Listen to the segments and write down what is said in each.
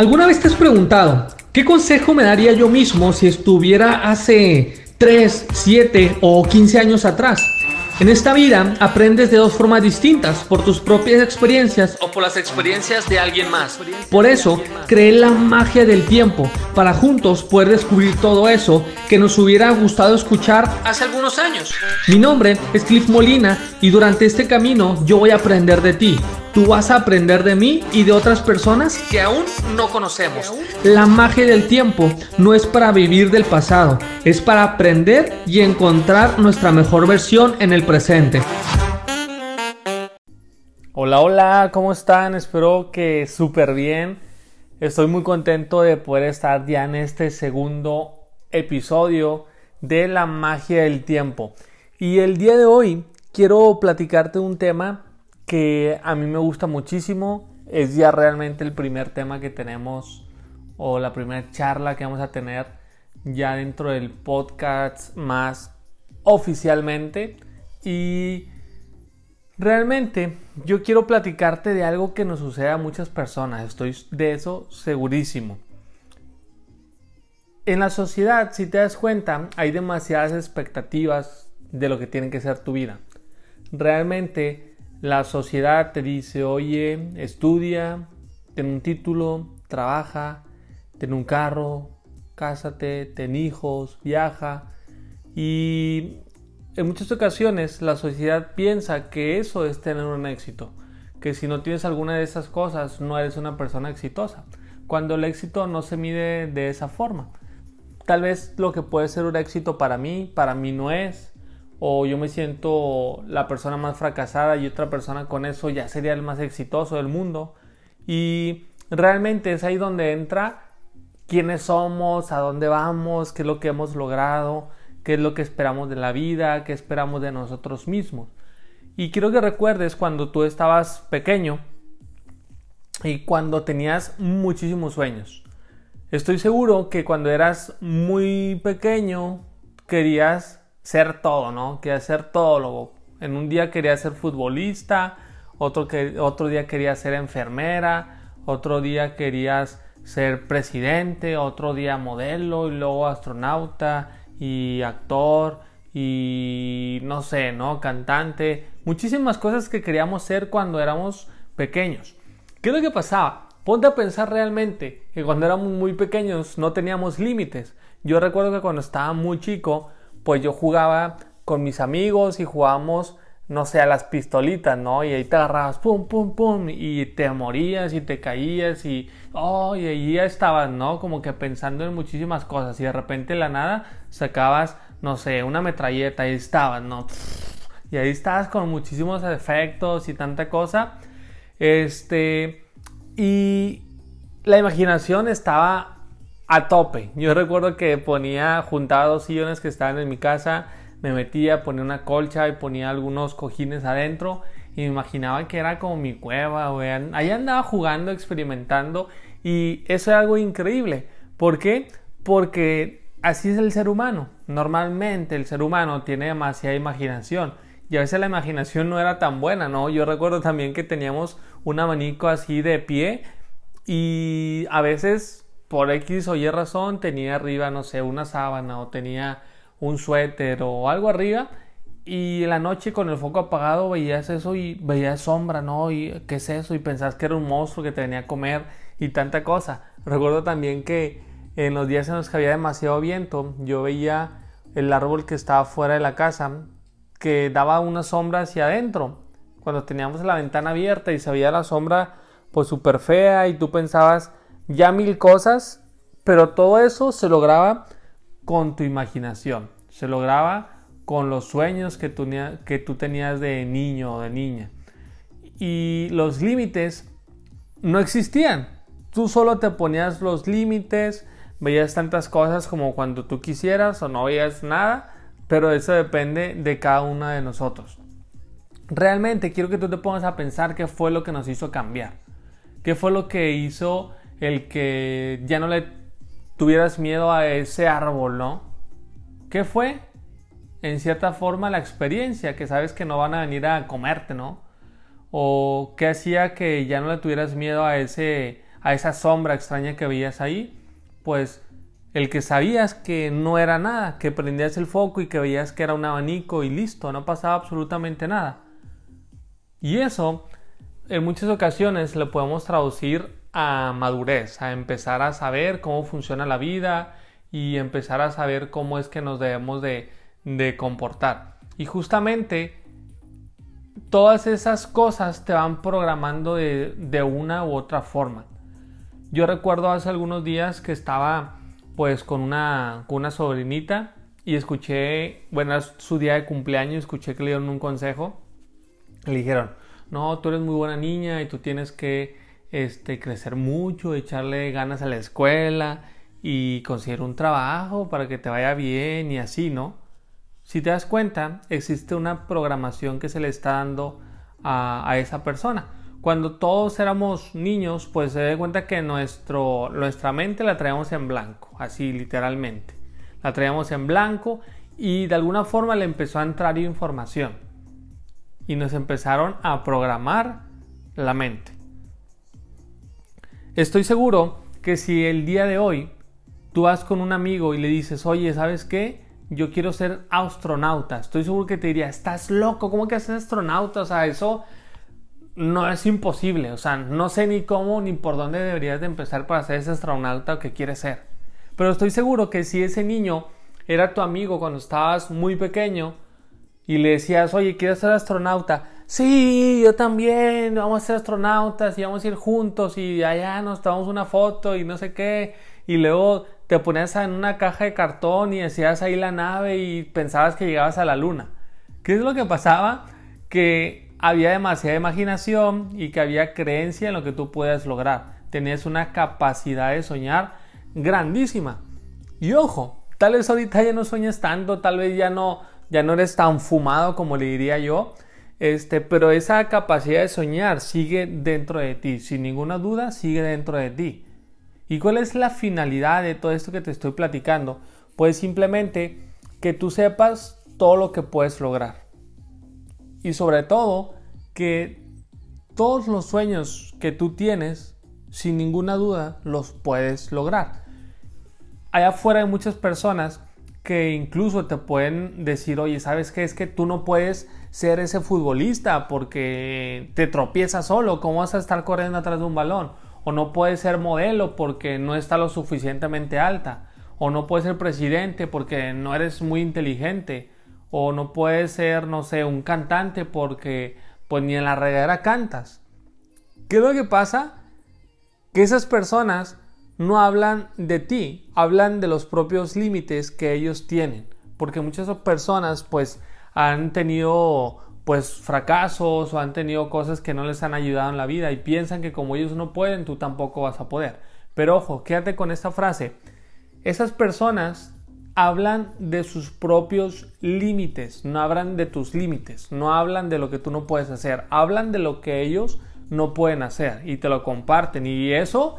¿Alguna vez te has preguntado qué consejo me daría yo mismo si estuviera hace 3, 7 o 15 años atrás? En esta vida aprendes de dos formas distintas, por tus propias experiencias o por las experiencias de alguien más. Por eso, creé la magia del tiempo, para juntos poder descubrir todo eso que nos hubiera gustado escuchar hace algunos años. Mi nombre es Cliff Molina y durante este camino yo voy a aprender de ti. Tú vas a aprender de mí y de otras personas que aún no conocemos. La magia del tiempo no es para vivir del pasado, es para aprender y encontrar nuestra mejor versión en el presente. Hola, hola, ¿cómo están? Espero que súper bien. Estoy muy contento de poder estar ya en este segundo episodio de la magia del tiempo. Y el día de hoy quiero platicarte un tema que a mí me gusta muchísimo. Es ya realmente el primer tema que tenemos o la primera charla que vamos a tener ya dentro del podcast más oficialmente. Y realmente yo quiero platicarte de algo que nos sucede a muchas personas. Estoy de eso segurísimo. En la sociedad, si te das cuenta, hay demasiadas expectativas de lo que tiene que ser tu vida. Realmente la sociedad te dice, oye, estudia, ten un título, trabaja, ten un carro, cásate, ten hijos, viaja. Y en muchas ocasiones la sociedad piensa que eso es tener un éxito, que si no tienes alguna de esas cosas no eres una persona exitosa, cuando el éxito no se mide de esa forma. Tal vez lo que puede ser un éxito para mí, para mí no es, o yo me siento la persona más fracasada y otra persona con eso ya sería el más exitoso del mundo. Y realmente es ahí donde entra quiénes somos, a dónde vamos, qué es lo que hemos logrado, qué es lo que esperamos de la vida, qué esperamos de nosotros mismos. Y quiero que recuerdes cuando tú estabas pequeño y cuando tenías muchísimos sueños. Estoy seguro que cuando eras muy pequeño querías ser todo, ¿no? Quería ser todo. En un día quería ser futbolista, otro, que, otro día quería ser enfermera, otro día querías ser presidente, otro día modelo y luego astronauta y actor y no sé, ¿no? Cantante, muchísimas cosas que queríamos ser cuando éramos pequeños. ¿Qué es lo que pasaba? Ponte a pensar realmente que cuando éramos muy pequeños no teníamos límites. Yo recuerdo que cuando estaba muy chico pues yo jugaba con mis amigos y jugábamos, no sé, a las pistolitas, ¿no? Y ahí te agarrabas, pum, pum, pum, y te morías y te caías y, oh, y ahí ya estabas, ¿no? Como que pensando en muchísimas cosas y de repente la nada sacabas, no sé, una metralleta y estabas, ¿no? Y ahí estabas con muchísimos efectos y tanta cosa. Este, y la imaginación estaba a tope. Yo recuerdo que ponía, juntaba dos sillones que estaban en mi casa, me metía, ponía una colcha y ponía algunos cojines adentro y me imaginaba que era como mi cueva, weón. Ahí andaba jugando, experimentando y eso es algo increíble. ¿Por qué? Porque así es el ser humano. Normalmente el ser humano tiene demasiada imaginación y a veces la imaginación no era tan buena, ¿no? Yo recuerdo también que teníamos un abanico así de pie y a veces por X o Y razón tenía arriba, no sé, una sábana o tenía un suéter o algo arriba y la noche con el foco apagado veías eso y veías sombra, ¿no? Y qué es eso y pensás que era un monstruo que te venía a comer y tanta cosa. Recuerdo también que en los días en los que había demasiado viento, yo veía el árbol que estaba fuera de la casa que daba una sombra hacia adentro. Cuando teníamos la ventana abierta y se veía la sombra pues súper fea y tú pensabas ya mil cosas, pero todo eso se lograba con tu imaginación, se lograba con los sueños que tú, que tú tenías de niño o de niña. Y los límites no existían. Tú solo te ponías los límites, veías tantas cosas como cuando tú quisieras o no veías nada, pero eso depende de cada una de nosotros. Realmente quiero que tú te pongas a pensar qué fue lo que nos hizo cambiar. ¿Qué fue lo que hizo el que ya no le tuvieras miedo a ese árbol, ¿no? ¿Qué fue? En cierta forma la experiencia, que sabes que no van a venir a comerte, ¿no? O qué hacía que ya no le tuvieras miedo a ese a esa sombra extraña que veías ahí, pues el que sabías que no era nada, que prendías el foco y que veías que era un abanico y listo, no pasaba absolutamente nada. Y eso en muchas ocasiones lo podemos traducir a madurez, a empezar a saber cómo funciona la vida y empezar a saber cómo es que nos debemos de, de comportar. Y justamente todas esas cosas te van programando de, de, una u otra forma. Yo recuerdo hace algunos días que estaba pues con una, con una sobrinita y escuché, bueno, su día de cumpleaños, escuché que le dieron un consejo. Le dijeron, no, tú eres muy buena niña y tú tienes que este, crecer mucho, echarle ganas a la escuela y conseguir un trabajo para que te vaya bien y así, ¿no? Si te das cuenta, existe una programación que se le está dando a, esa persona. Cuando todos éramos niños, pues se da cuenta que nuestro, nuestra mente la traíamos en blanco, así literalmente. La traíamos en blanco y de alguna forma le empezó a entrar información. Y nos empezaron a programar la mente. Estoy seguro que si el día de hoy tú vas con un amigo y le dices, oye, ¿sabes qué? Yo quiero ser astronauta. Estoy seguro que te diría, estás loco, ¿cómo que haces astronauta? O sea, eso no es imposible. O sea, no sé ni cómo ni por dónde deberías de empezar para ser ese astronauta que quieres ser. Pero estoy seguro que si ese niño era tu amigo cuando estabas muy pequeño y le decías, oye, quiero ser astronauta, sí, yo también, vamos a ser astronautas y vamos a ir juntos y allá nos tomamos una foto y no sé qué, y luego te ponías en una caja de cartón y hacías ahí la nave y pensabas que llegabas a la luna. ¿Qué es lo que pasaba? Que había demasiada imaginación y que había creencia en lo que tú puedes lograr. Tenías una capacidad de soñar grandísima. Y ojo, tal vez ahorita ya no sueñas tanto, tal vez ya no, ya no eres tan fumado como le diría yo, este, pero esa capacidad de soñar sigue dentro de ti, sin ninguna duda sigue dentro de ti. ¿Y cuál es la finalidad de todo esto que te estoy platicando? Pues simplemente que tú sepas todo lo que puedes lograr. Y sobre todo que todos los sueños que tú tienes, sin ninguna duda, los puedes lograr. Allá afuera hay muchas personas que incluso te pueden decir, oye, ¿sabes qué? Es que tú no puedes ser ese futbolista porque te tropiezas solo, ¿cómo vas a estar corriendo atrás de un balón? O no puedes ser modelo porque no está lo suficientemente alta. O no puedes ser presidente porque no eres muy inteligente. O no puedes ser, no sé, un cantante porque pues ni en la regadera cantas. ¿Qué es lo que pasa? Que esas personas no hablan de ti, hablan de los propios límites que ellos tienen. Porque muchas personas pues han tenido pues fracasos o han tenido cosas que no les han ayudado en la vida y piensan que como ellos no pueden, tú tampoco vas a poder. Pero ojo, quédate con esta frase. Esas personas hablan de sus propios límites, no hablan de tus límites, no hablan de lo que tú no puedes hacer, hablan de lo que ellos no pueden hacer y te lo comparten y eso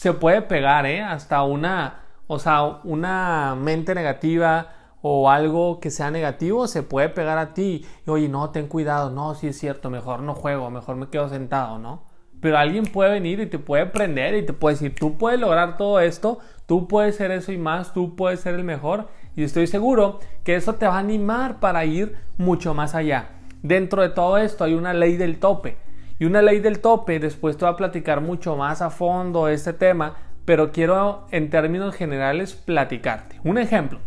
se puede pegar, ¿eh? Hasta una, o sea, una mente negativa o algo que sea negativo se puede pegar a ti. Y, oye, no, ten cuidado, no, si es cierto, mejor no juego, mejor me quedo sentado, ¿no? Pero alguien puede venir y te puede prender y te puede decir, tú puedes lograr todo esto, tú puedes ser eso y más, tú puedes ser el mejor. Y estoy seguro que eso te va a animar para ir mucho más allá. Dentro de todo esto hay una ley del tope. Y una ley del tope, después te voy a platicar mucho más a fondo este tema, pero quiero en términos generales platicarte. Un ejemplo,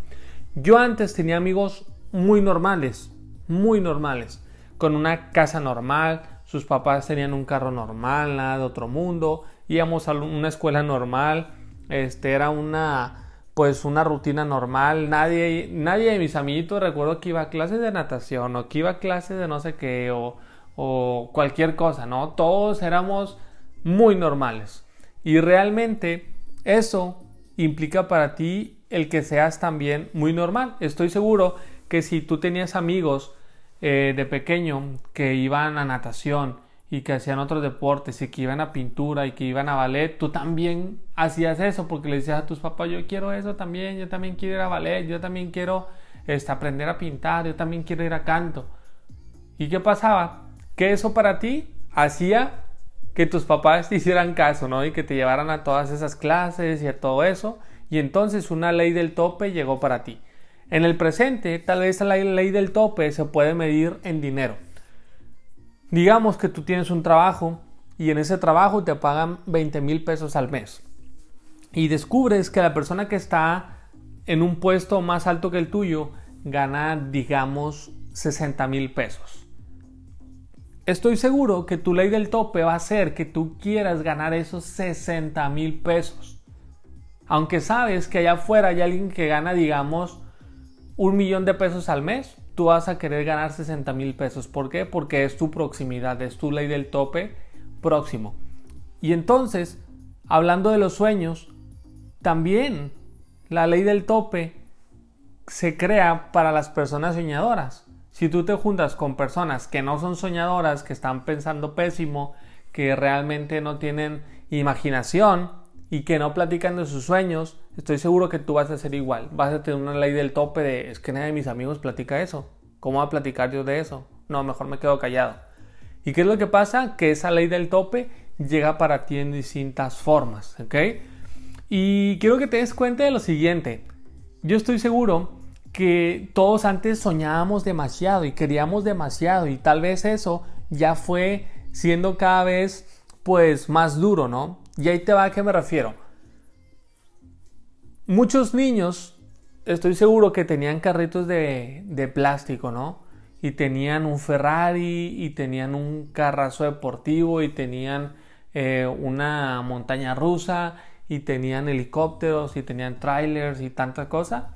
yo antes tenía amigos muy normales, muy normales, con una casa normal, sus papás tenían un carro normal, nada de otro mundo, íbamos a una escuela normal, este era una pues una rutina normal, nadie nadie de mis amiguitos recuerdo que iba a clases de natación o que iba a clases de no sé qué o cualquier cosa, ¿no? Todos éramos muy normales. Y realmente eso implica para ti el que seas también muy normal. Estoy seguro que si tú tenías amigos eh, de pequeño que iban a natación y que hacían otros deportes y que iban a pintura y que iban a ballet, tú también hacías eso porque le decías a tus papás, yo quiero eso también, yo también quiero ir a ballet, yo también quiero este, aprender a pintar, yo también quiero ir a canto. ¿Y qué pasaba? Que eso para ti hacía que tus papás te hicieran caso, ¿no? Y que te llevaran a todas esas clases y a todo eso. Y entonces una ley del tope llegó para ti. En el presente, tal vez la ley del tope se puede medir en dinero. Digamos que tú tienes un trabajo y en ese trabajo te pagan 20 mil pesos al mes. Y descubres que la persona que está en un puesto más alto que el tuyo gana, digamos, 60 mil pesos. Estoy seguro que tu ley del tope va a ser que tú quieras ganar esos 60 mil pesos. Aunque sabes que allá afuera hay alguien que gana, digamos, un millón de pesos al mes, tú vas a querer ganar 60 mil pesos. ¿Por qué? Porque es tu proximidad, es tu ley del tope próximo. Y entonces, hablando de los sueños, también la ley del tope se crea para las personas soñadoras. Si tú te juntas con personas que no son soñadoras, que están pensando pésimo, que realmente no tienen imaginación y que no platican de sus sueños, estoy seguro que tú vas a ser igual. Vas a tener una ley del tope de, es que nadie de mis amigos platica eso. ¿Cómo va a platicar yo de eso? No, mejor me quedo callado. ¿Y qué es lo que pasa? Que esa ley del tope llega para ti en distintas formas, ¿ok? Y quiero que te des cuenta de lo siguiente. Yo estoy seguro que todos antes soñábamos demasiado y queríamos demasiado y tal vez eso ya fue siendo cada vez pues más duro, ¿no? Y ahí te va a qué me refiero. Muchos niños, estoy seguro que tenían carritos de, de plástico, ¿no? Y tenían un Ferrari y tenían un carrazo deportivo y tenían eh, una montaña rusa y tenían helicópteros y tenían trailers y tanta cosa.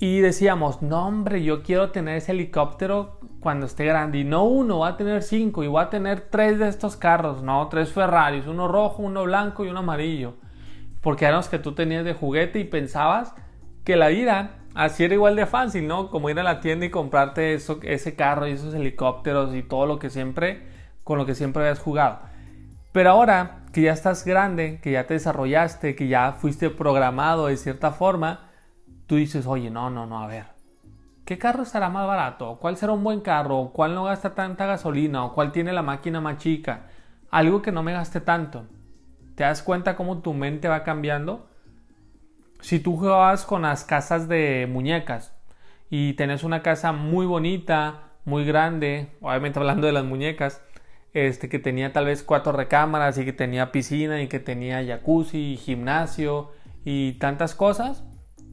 Y decíamos, no hombre, yo quiero tener ese helicóptero cuando esté grande. Y no uno, va a tener cinco y va a tener tres de estos carros, no, tres Ferraris, uno rojo, uno blanco y uno amarillo porque eran los que tú tenías de juguete y pensabas que la vida así era igual de fácil, ¿no? Como ir a la tienda y comprarte eso, ese carro y esos helicópteros y todo lo que siempre, con lo que siempre habías jugado. Pero ahora que ya estás grande, que ya te desarrollaste, que ya fuiste programado de cierta forma, tú dices, oye, no, no, no, a ver, ¿qué carro estará más barato? ¿Cuál será un buen carro? ¿Cuál no gasta tanta gasolina? ¿O cuál tiene la máquina más chica? Algo que no me gaste tanto. ¿Te das cuenta cómo tu mente va cambiando? Si tú jugabas con las casas de muñecas y tenés una casa muy bonita, muy grande, obviamente hablando de las muñecas, este que tenía tal vez cuatro recámaras y que tenía piscina y que tenía jacuzzi gimnasio y tantas cosas,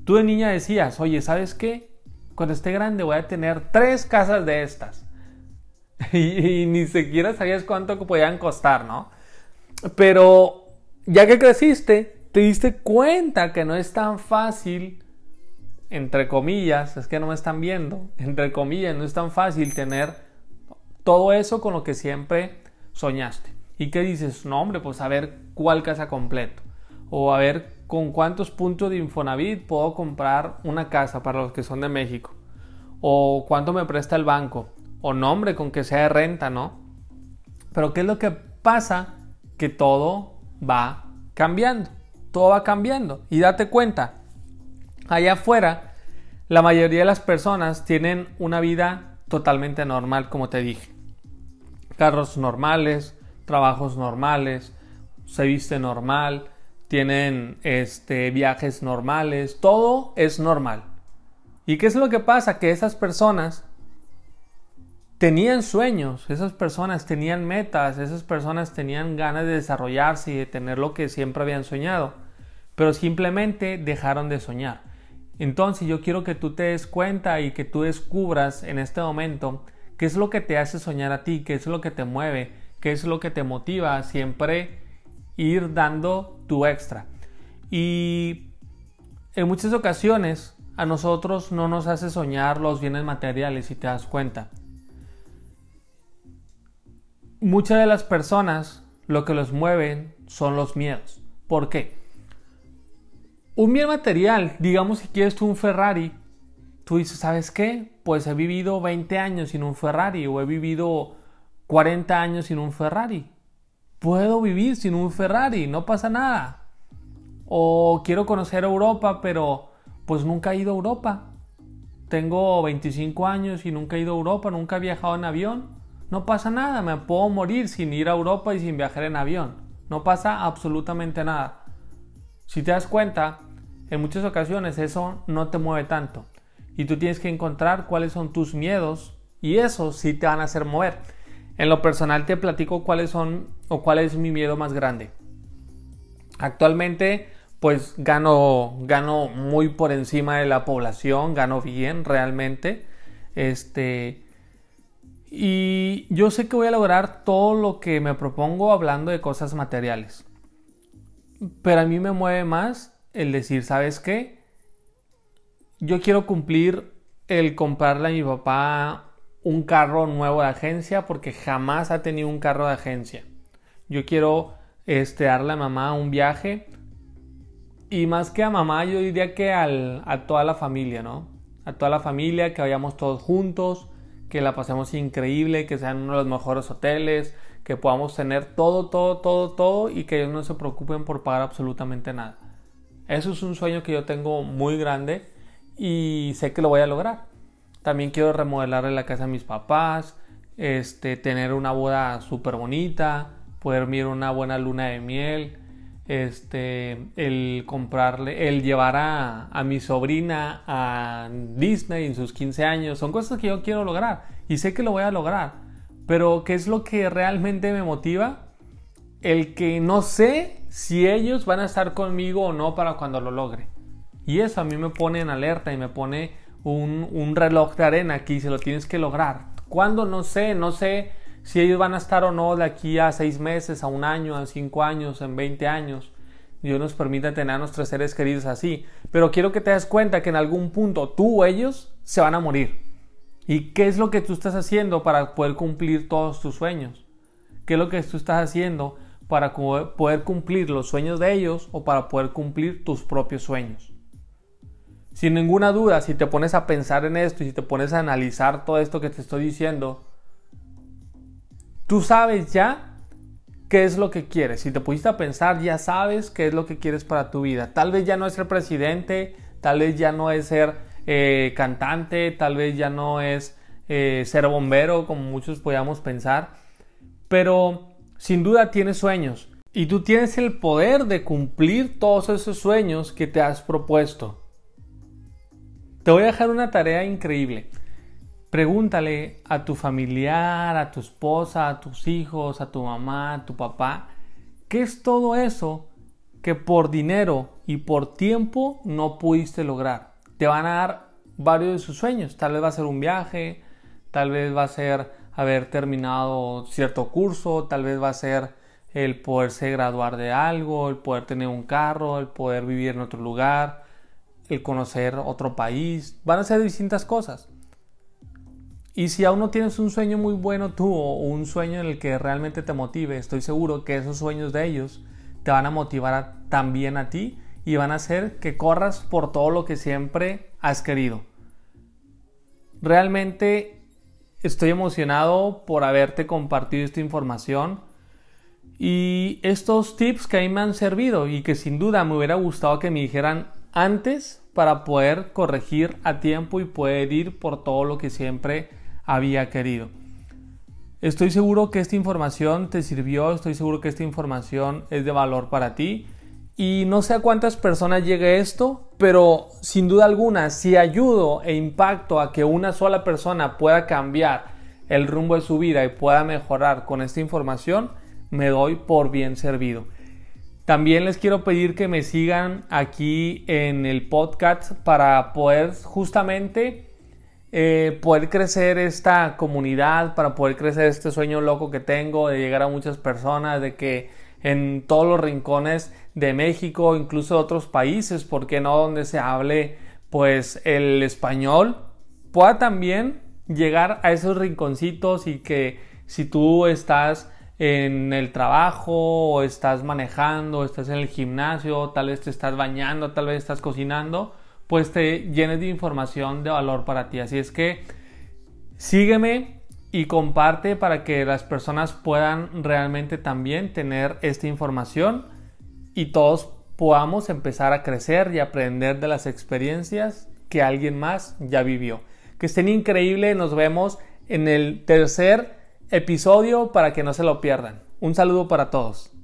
tú de niña decías, oye, ¿sabes qué? Cuando esté grande voy a tener tres casas de estas. y, ni siquiera sabías cuánto podían costar, ¿no? Pero ya que creciste, te diste cuenta que no es tan fácil, entre comillas, es que no me están viendo, entre comillas, no es tan fácil tener todo eso con lo que siempre soñaste. ¿Y qué dices? No, hombre, pues a ver cuál casa completo. O a ver con cuántos puntos de Infonavit puedo comprar una casa para los que son de México. O cuánto me presta el banco. O nombre con que sea de renta, ¿no? Pero ¿qué es lo que pasa? Que todo va cambiando. Todo va cambiando. Y date cuenta, allá afuera, la mayoría de las personas tienen una vida totalmente normal, como te dije. Carros normales, trabajos normales, se viste normal, tienen este, viajes normales, todo es normal. ¿Y qué es lo que pasa? Que esas personas tenían sueños, esas personas tenían metas, esas personas tenían ganas de desarrollarse y de tener lo que siempre habían soñado, pero simplemente dejaron de soñar. Entonces yo quiero que tú te des cuenta y que tú descubras en este momento qué es lo que te hace soñar a ti, qué es lo que te mueve, qué es lo que te motiva a siempre ir dando tu extra. Y en muchas ocasiones a nosotros no nos hace soñar los bienes materiales si te das cuenta muchas de las personas lo que los mueven son los miedos. ¿Por qué? Un bien material, digamos si quieres tú un Ferrari, tú dices, ¿sabes qué? Pues he vivido 20 años sin un Ferrari o he vivido 40 años sin un Ferrari. Puedo vivir sin un Ferrari, no pasa nada. O quiero conocer Europa, pero pues nunca he ido a Europa. Tengo 25 años y nunca he ido a Europa, nunca he viajado en avión No pasa nada, me puedo morir sin ir a Europa y sin viajar en avión. No pasa absolutamente nada. Si te das cuenta, en muchas ocasiones eso no te mueve tanto. Y tú tienes que encontrar cuáles son tus miedos y eso sí te van a hacer mover. En lo personal te platico cuáles son o cuál es mi miedo más grande. Actualmente pues gano, gano muy por encima de la población, gano bien realmente. Este, y yo sé que voy a lograr todo lo que me propongo hablando de cosas materiales. Pero a mí me mueve más el decir, ¿sabes qué? Yo quiero cumplir el comprarle a mi papá un carro nuevo de agencia porque jamás ha tenido un carro de agencia. Yo quiero este, darle a mamá un viaje y más que a mamá, yo diría que a toda la familia, ¿no? A toda la familia, que vayamos todos juntos, que la pasemos increíble, que sean uno de los mejores hoteles, que podamos tener todo, todo, todo, todo y que ellos no se preocupen por pagar absolutamente nada. Eso es un sueño que yo tengo muy grande y sé que lo voy a lograr. También quiero remodelarle la casa a mis papás, este, tener una boda súper bonita, poder mirar una buena luna de miel, este, el comprarle, el llevar a, a, mi sobrina a Disney en sus 15 años, son cosas que yo quiero lograr y sé que lo voy a lograr. Pero ¿qué es lo que realmente me motiva? El que no sé si ellos van a estar conmigo o no para cuando lo logre. Y eso a mí me pone en alerta y me pone un, un reloj de arena aquí, se lo tienes que lograr. ¿Cuándo? No sé, no sé si ellos van a estar o no de aquí a seis meses, a un año, a cinco años, en 20 años. Dios nos permite tener a nuestros seres queridos así. Pero quiero que te des cuenta que en algún punto tú o ellos se van a morir. ¿Y qué es lo que tú estás haciendo para poder cumplir todos tus sueños? ¿Qué es lo que tú estás haciendo para poder cumplir los sueños de ellos o para poder cumplir tus propios sueños? Sin ninguna duda, si te pones a pensar en esto y si te pones a analizar todo esto que te estoy diciendo, Tú sabes ya qué es lo que quieres. Si te pusiste a pensar, ya sabes qué es lo que quieres para tu vida. Tal vez ya no es ser presidente, tal vez ya no es ser eh, cantante, tal vez ya no es eh, ser bombero, como muchos podíamos pensar. Pero sin duda tienes sueños y tú tienes el poder de cumplir todos esos sueños que te has propuesto. Te voy a dejar una tarea increíble. Pregúntale a tu familiar, a tu esposa, a tus hijos, a tu mamá, a tu papá, ¿qué es todo eso que por dinero y por tiempo no pudiste lograr? Te van a dar varios de sus sueños. Tal vez va a ser un viaje, tal vez va a ser haber terminado cierto curso, tal vez va a ser el poderse graduar de algo, el poder tener un carro, el poder vivir en otro lugar, el conocer otro país. Van a ser distintas cosas. Y si aún no tienes un sueño muy bueno tú o un sueño en el que realmente te motive, estoy seguro que esos sueños de ellos te van a motivar también a ti y van a hacer que corras por todo lo que siempre has querido. Realmente estoy emocionado por haberte compartido esta información y estos tips que a mí me han servido y que sin duda me hubiera gustado que me dijeran antes para poder corregir a tiempo y poder ir por todo lo que siempre había querido. Estoy seguro que esta información te sirvió, estoy seguro que esta información es de valor para ti y no sé a cuántas personas llegue esto, pero sin duda alguna, si ayudo e impacto a que una sola persona pueda cambiar el rumbo de su vida y pueda mejorar con esta información, me doy por bien servido. También les quiero pedir que me sigan aquí en el podcast para poder justamente eh, poder crecer esta comunidad, para poder crecer este sueño loco que tengo de llegar a muchas personas, de que en todos los rincones de México, incluso de otros países, ¿por qué no? Donde se hable pues el español, pueda también llegar a esos rinconcitos y que si tú estás en el trabajo o estás manejando, estás en el gimnasio, tal vez te estás bañando, tal vez estás cocinando, pues te llenes de información de valor para ti. Así es que sígueme y comparte para que las personas puedan realmente también tener esta información y todos podamos empezar a crecer y aprender de las experiencias que alguien más ya vivió. Que estén increíble, nos vemos en el tercer episodio para que no se lo pierdan. Un saludo para todos.